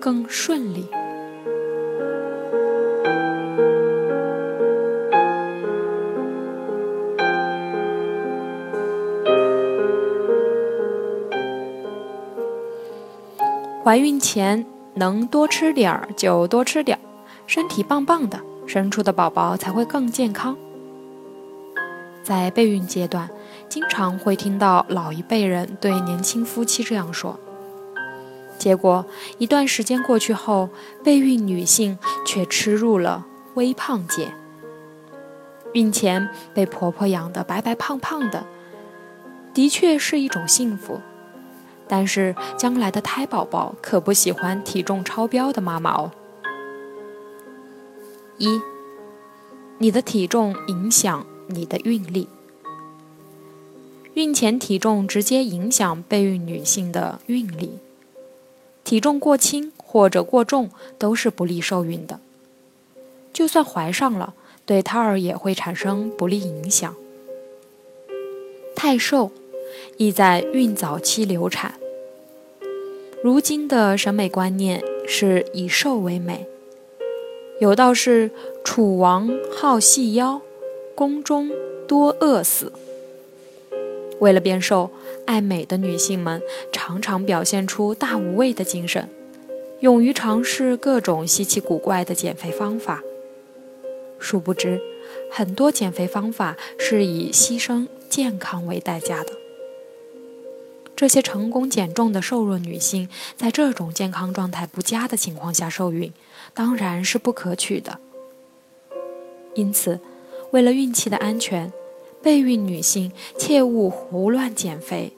更顺利。怀孕前能多吃点儿就多吃点儿，身体棒棒的，生出的宝宝才会更健康。在备孕阶段，经常会听到老一辈人对年轻夫妻这样说。结果一段时间过去后，备孕女性却吃入了微胖界。孕前被婆婆养得白白胖胖的，的确是一种幸福。但是将来的胎宝宝可不喜欢体重超标的妈妈哦。一，你的体重影响你的孕力。孕前体重直接影响备孕女性的孕力。体重过轻或者过重都是不利受孕的，就算怀上了，对胎儿也会产生不利影响。太瘦易在孕早期流产。如今的审美观念是以瘦为美，有道是楚王好细腰，宫中多饿死。为了变瘦，爱美的女性们常常表现出大无畏的精神，勇于尝试各种稀奇古怪的减肥方法。殊不知，很多减肥方法是以牺牲健康为代价的。这些成功减重的瘦弱女性，在这种健康状态不佳的情况下受孕，当然是不可取的。因此，为了孕期的安全，备孕女性切勿胡乱减肥，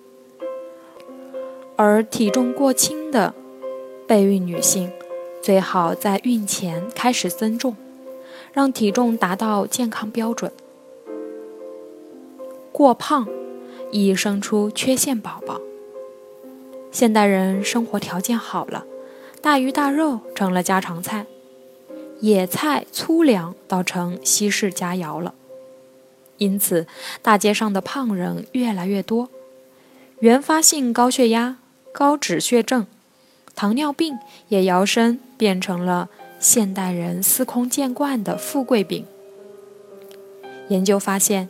而体重过轻的备孕女性最好在孕前开始增重，让体重达到健康标准。过胖易生出缺陷宝宝。现代人生活条件好了，大鱼大肉成了家常菜，野菜粗粮倒成西式佳肴了。因此，大街上的胖人越来越多，原发性高血压、高脂血症、糖尿病也摇身变成了现代人司空见惯的富贵病。研究发现，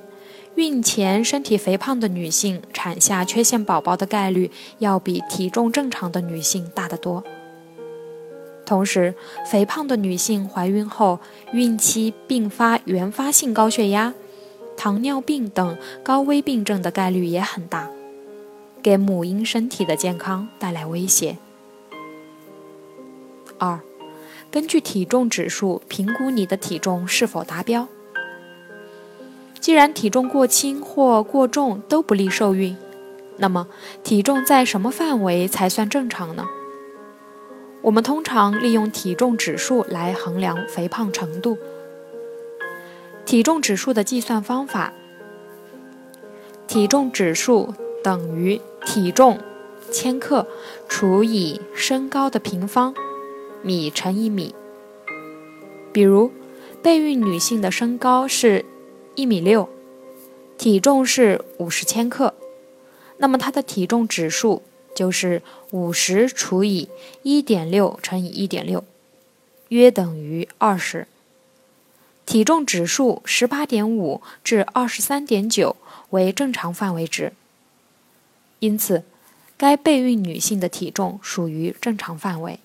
孕前身体肥胖的女性产下缺陷宝宝的概率要比体重正常的女性大得多。同时，肥胖的女性怀孕后，孕期并发原发性高血压。糖尿病等高危病症的概率也很大，给母婴身体的健康带来威胁。二，根据体重指数评估你的体重是否达标。既然体重过轻或过重都不利受孕，那么体重在什么范围才算正常呢？我们通常利用体重指数来衡量肥胖程度。体重指数的计算方法：体重指数等于体重千克除以身高的平方，米乘以米。比如，备孕女性的身高是一米六，体重是五十千克，那么她的体重指数就是五十除以一点六乘以一点六，约等于二十。体重指数十八点五至二十三点九为正常范围值，因此该备孕女性的体重属于正常范围。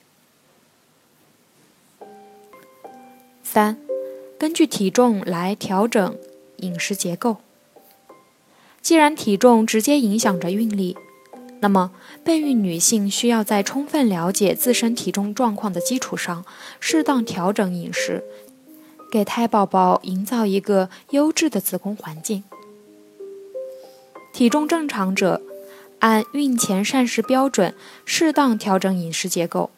三，根据体重来调整饮食结构。既然体重直接影响着孕力，那么备孕女性需要在充分了解自身体重状况的基础上，适当调整饮食。给胎宝宝营造一个优质的子宫环境。体重正常者，按孕前膳食标准适当调整饮食结构，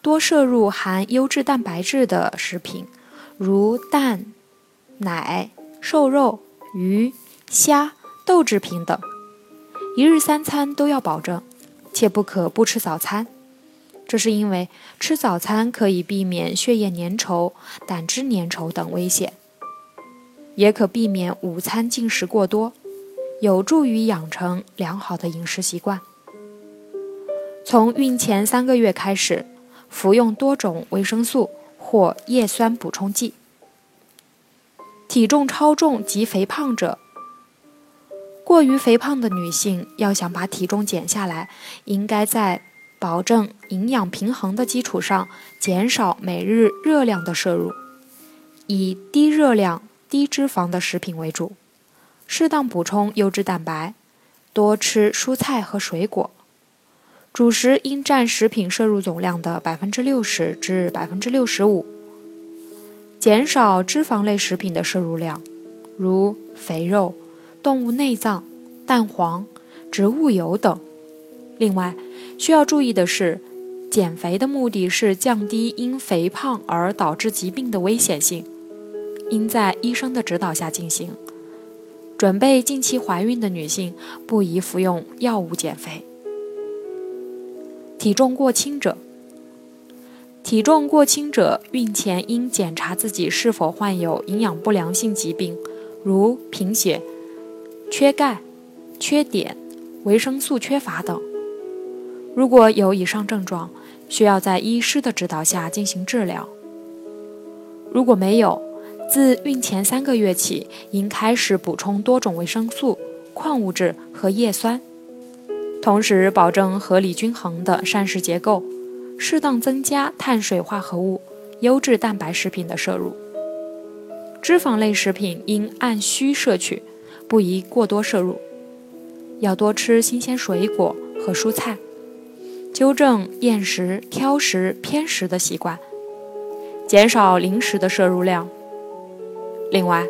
多摄入含优质蛋白质的食品，如蛋、奶、瘦肉、鱼、虾、豆制品等。一日三餐都要保证，切不可不吃早餐。这是因为吃早餐可以避免血液粘稠、胆汁粘稠等危险，也可避免午餐进食过多，有助于养成良好的饮食习惯。从孕前三个月开始，服用多种维生素或叶酸补充剂。体重超重及肥胖者。过于肥胖的女性要想把体重减下来，应该在保证营养平衡的基础上，减少每日热量的摄入，以低热量、低脂肪的食品为主，适当补充优质蛋白，多吃蔬菜和水果，主食应占食品摄入总量的百分之六十至百分之六十五，减少脂肪类食品的摄入量，如肥肉。动物内脏、蛋黄、植物油等。另外，需要注意的是，减肥的目的是降低因肥胖而导致疾病的危险性，应在医生的指导下进行。准备近期怀孕的女性不宜服用药物减肥。体重过轻者，体重过轻者孕前应检查自己是否患有营养不良性疾病，如贫血。缺钙、缺碘、维生素缺乏等，如果有以上症状，需要在医师的指导下进行治疗。如果没有，自孕前三个月起，应开始补充多种维生素、矿物质和叶酸，同时保证合理均衡的膳食结构，适当增加碳水化合物、优质蛋白食品的摄入。脂肪类食品应按需摄取。不宜过多摄入，要多吃新鲜水果和蔬菜，纠正厌食、挑食、偏食的习惯，减少零食的摄入量。另外，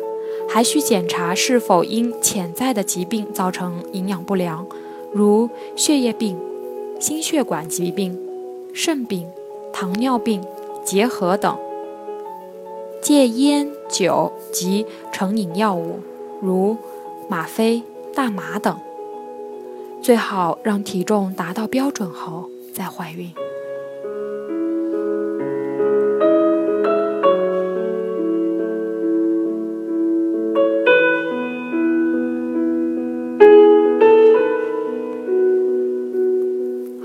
还需检查是否因潜在的疾病造成营养不良，如血液病、心血管疾病、肾病、糖尿病、结核等。戒烟酒及成瘾药物，如。吗啡、大麻等，最好让体重达到标准后再怀孕。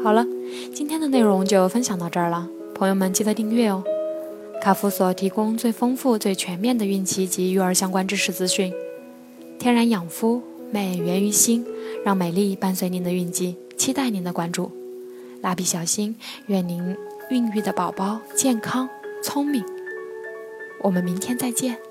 好了，今天的内容就分享到这儿了，朋友们记得订阅哦。卡夫所提供最丰富、最全面的孕期及育儿相关知识资讯。天然养肤，美源于心，让美丽伴随您的孕期，期待您的关注。蜡笔小新，愿您孕育的宝宝健康聪明。我们明天再见。